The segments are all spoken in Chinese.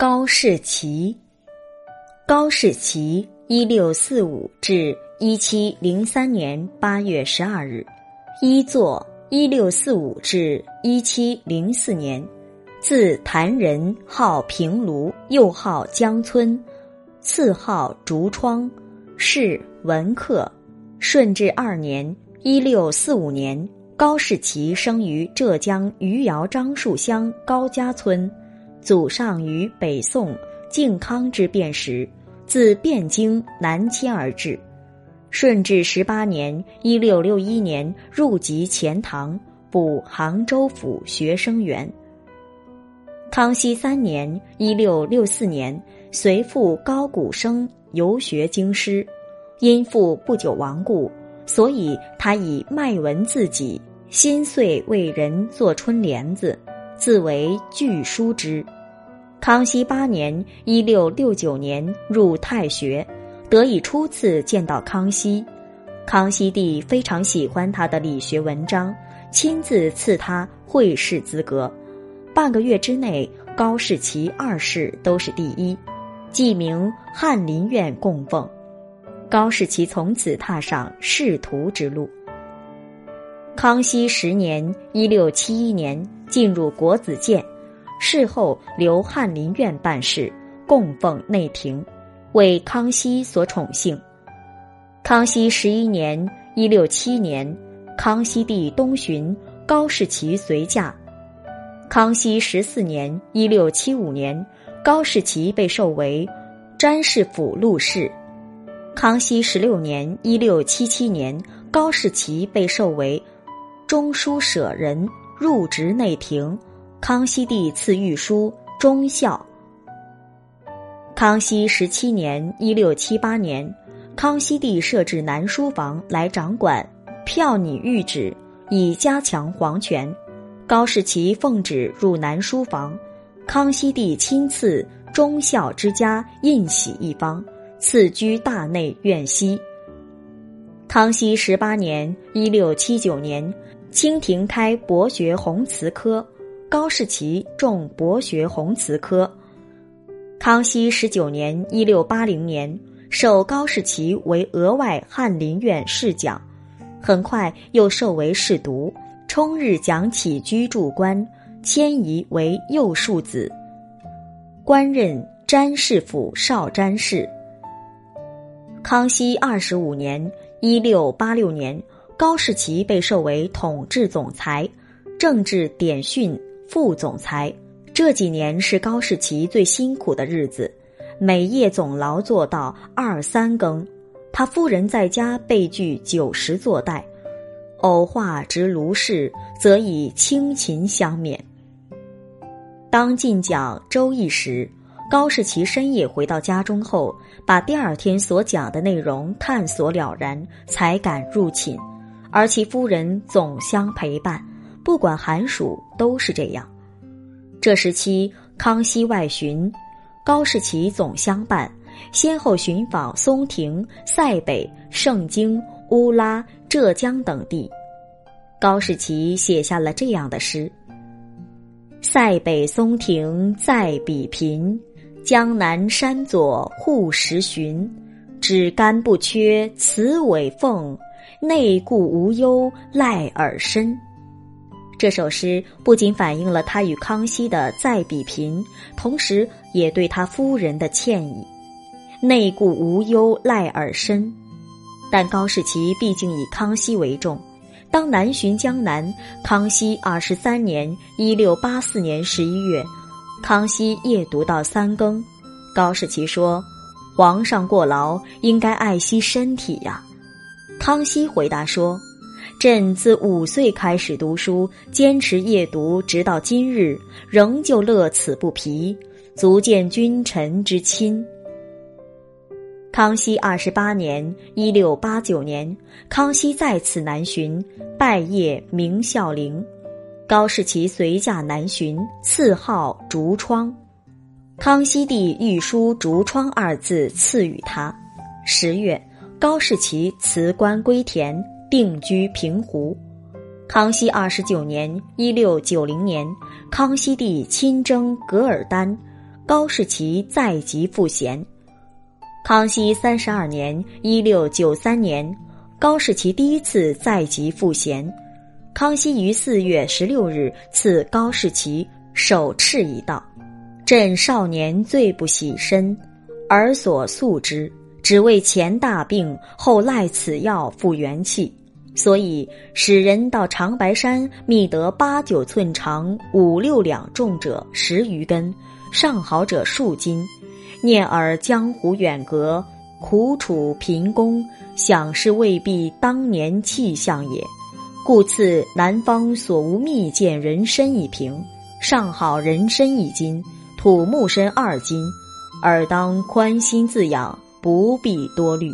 高士奇，高士奇，一六四五至一七零三年八月十二日，一作，一六四五至一七零四年，字谭仁，号平卢，又号江村，次号竹窗，是文客。顺治二年（一六四五年），高士奇生于浙江余姚樟树乡高家村。祖上于北宋靖康之变时，自汴京南迁而至。顺治十八年（一六六一年）入籍钱塘，补杭州府学生员。康熙三年（一六六四年），随父高古生游学京师，因父不久亡故，所以他以卖文自己，心碎为人作春联子。自为巨书之。康熙八年（一六六九年）入太学，得以初次见到康熙。康熙帝非常喜欢他的理学文章，亲自赐他会试资格。半个月之内，高士奇二世都是第一，记名翰林院供奉。高士奇从此踏上仕途之路。康熙十年（一六七一年）进入国子监，事后留翰林院办事，供奉内廷，为康熙所宠幸。康熙十一年（一六七年），康熙帝东巡，高士奇随驾。康熙十四年（一六七五年），高士奇被授为詹事府录事。康熙十六年（一六七七年），高士奇被授为。中书舍人入职内廷，康熙帝赐御书忠孝。康熙十七年（一六七八年），康熙帝设置南书房来掌管票拟谕旨，以加强皇权。高士奇奉旨入南书房，康熙帝亲赐忠孝之家印玺一方，赐居大内院西。康熙十八年（一六七九年）。清廷开博学弘词科，高士奇中博学弘词科。康熙十九年（一六八零年），授高士奇为额外翰林院侍讲，很快又授为侍读，充日讲起居注官，迁移为右庶子，官任詹事府少詹事。康熙二十五年（一六八六年）。高士奇被授为统治总裁、政治典训副总裁。这几年是高士奇最辛苦的日子，每夜总劳作到二三更。他夫人在家备具酒食坐待，偶话值卢氏，则以清琴相勉。当进讲《周易》时，高士奇深夜回到家中后，把第二天所讲的内容探索了然，才敢入寝。而其夫人总相陪伴，不管寒暑都是这样。这时期康熙外巡，高士奇总相伴，先后寻访松亭、塞北、盛京、乌拉、浙江等地。高士奇写下了这样的诗：“塞北松亭在彼频，江南山左护石寻，只干不缺雌尾凤。”内固无忧赖尔深，这首诗不仅反映了他与康熙的再比贫，同时也对他夫人的歉意。内顾无忧赖尔深，但高士奇毕竟以康熙为重。当南巡江南，康熙二十三年（一六八四年）十一月，康熙夜读到三更，高士奇说：“皇上过劳，应该爱惜身体呀。”康熙回答说：“朕自五岁开始读书，坚持夜读，直到今日，仍旧乐此不疲，足见君臣之亲。”康熙二十八年（一六八九年），康熙再次南巡，拜谒明孝陵，高士奇随驾南巡，赐号竹窗。康熙帝御书“竹窗”二字赐予他。十月。高士奇辞官归田，定居平湖。康熙二十九年（一六九零年），康熙帝亲征噶尔丹，高士奇再级赋闲。康熙三十二年（一六九三年），高士奇第一次在籍赋闲。康熙于四月十六日赐高士奇首敕一道：“朕少年最不喜身，而所素之，只为前大病，后赖此药复元气。”所以使人到长白山觅得八九寸长、五六两重者十余根，上好者数斤。念尔江湖远隔，苦楚贫功，想是未必当年气象也。故赐南方所无蜜饯人参一瓶，上好人参一斤，土木参二斤。尔当宽心自养，不必多虑。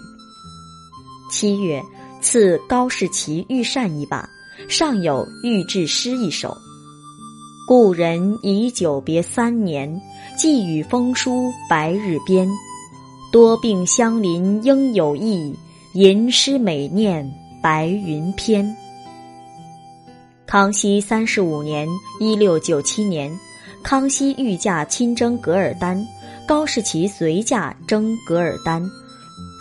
七月。赐高士奇御扇一把，上有御制诗一首。故人已久别三年，寄语风书白日边。多病相邻应有意，吟诗每念白云篇。康熙三十五年（一六九七年），康熙御驾亲征噶尔丹，高士奇随驾征噶尔丹。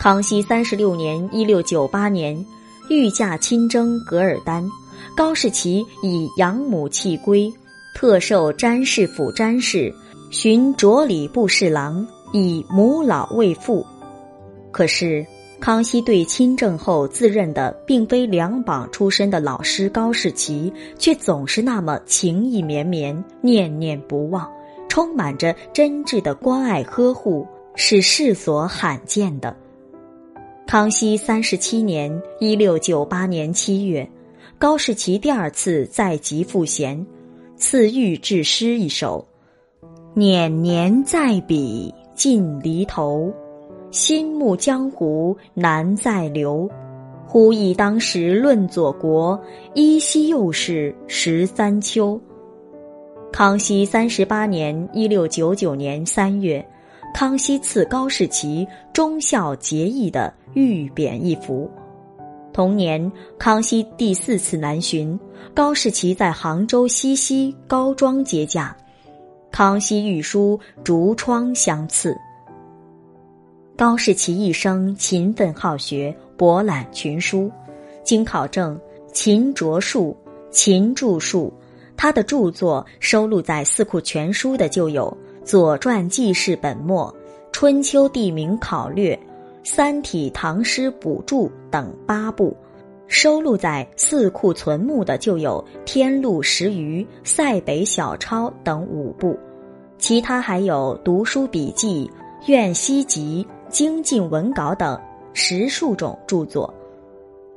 康熙三十六年（一六九八年）。御驾亲征噶尔丹，高士奇以养母弃归，特授詹事府詹事，寻着礼部侍郎，以母老为父。可是康熙对亲政后自认的并非两榜出身的老师高士奇，却总是那么情意绵绵，念念不忘，充满着真挚的关爱呵护，是世所罕见的。康熙三十七年（一六九八年）七月，高士奇第二次在籍赋闲，赐御制诗一首：“年年在笔尽离头，心慕江湖难再留。忽忆当时论左国，依稀又是十三秋。”康熙三十八年（一六九九年）三月。康熙赐高士奇忠孝节义的玉匾一幅。同年，康熙第四次南巡，高士奇在杭州西溪高庄接驾，康熙御书竹窗相赐。高士奇一生勤奋好学，博览群书，经考证，勤着述，勤著述。他的著作收录在《四库全书》的就有。《左传记事本末》《春秋地名考略》《三体唐诗补注》等八部，收录在四库存目的就有《天禄十余》《塞北小抄》等五部，其他还有《读书笔记》《苑西集》《精进文稿》等十数种著作。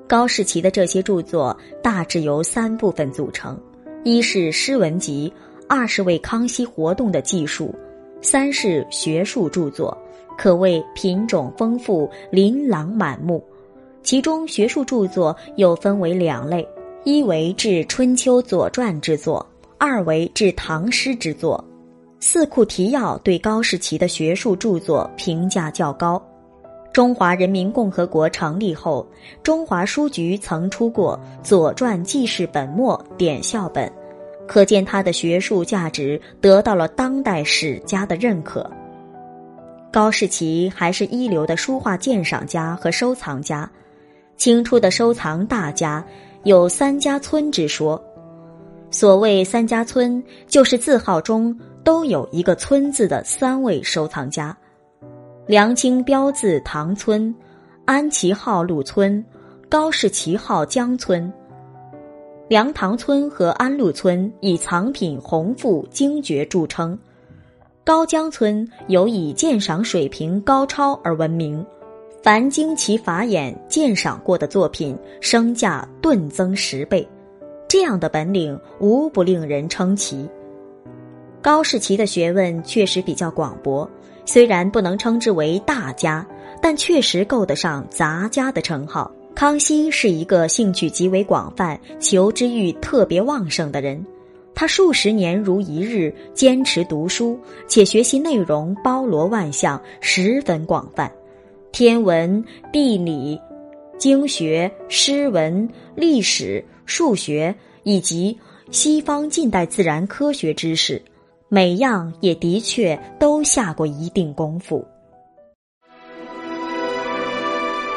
高士奇的这些著作大致由三部分组成：一是诗文集。二是为康熙活动的记述，三是学术著作，可谓品种丰富、琳琅满目。其中学术著作又分为两类：一为治春秋、左传之作，二为治唐诗之作。《四库提要》对高士奇的学术著作评价较高。中华人民共和国成立后，中华书局曾出过《左传记事本末》典校本。可见他的学术价值得到了当代史家的认可。高士奇还是一流的书画鉴赏家和收藏家，清初的收藏大家有“三家村”之说。所谓“三家村”，就是字号中都有一个“村”字的三位收藏家：梁清标字唐村，安琪号陆村，高士奇号江村。梁塘村和安陆村以藏品宏富精绝著称，高江村尤以鉴赏水平高超而闻名，凡经其法眼鉴赏过的作品，身价顿增十倍。这样的本领无不令人称奇。高士奇的学问确实比较广博，虽然不能称之为大家，但确实够得上杂家的称号。康熙是一个兴趣极为广泛、求知欲特别旺盛的人。他数十年如一日坚持读书，且学习内容包罗万象，十分广泛。天文、地理、经学、诗文、历史、数学以及西方近代自然科学知识，每样也的确都下过一定功夫。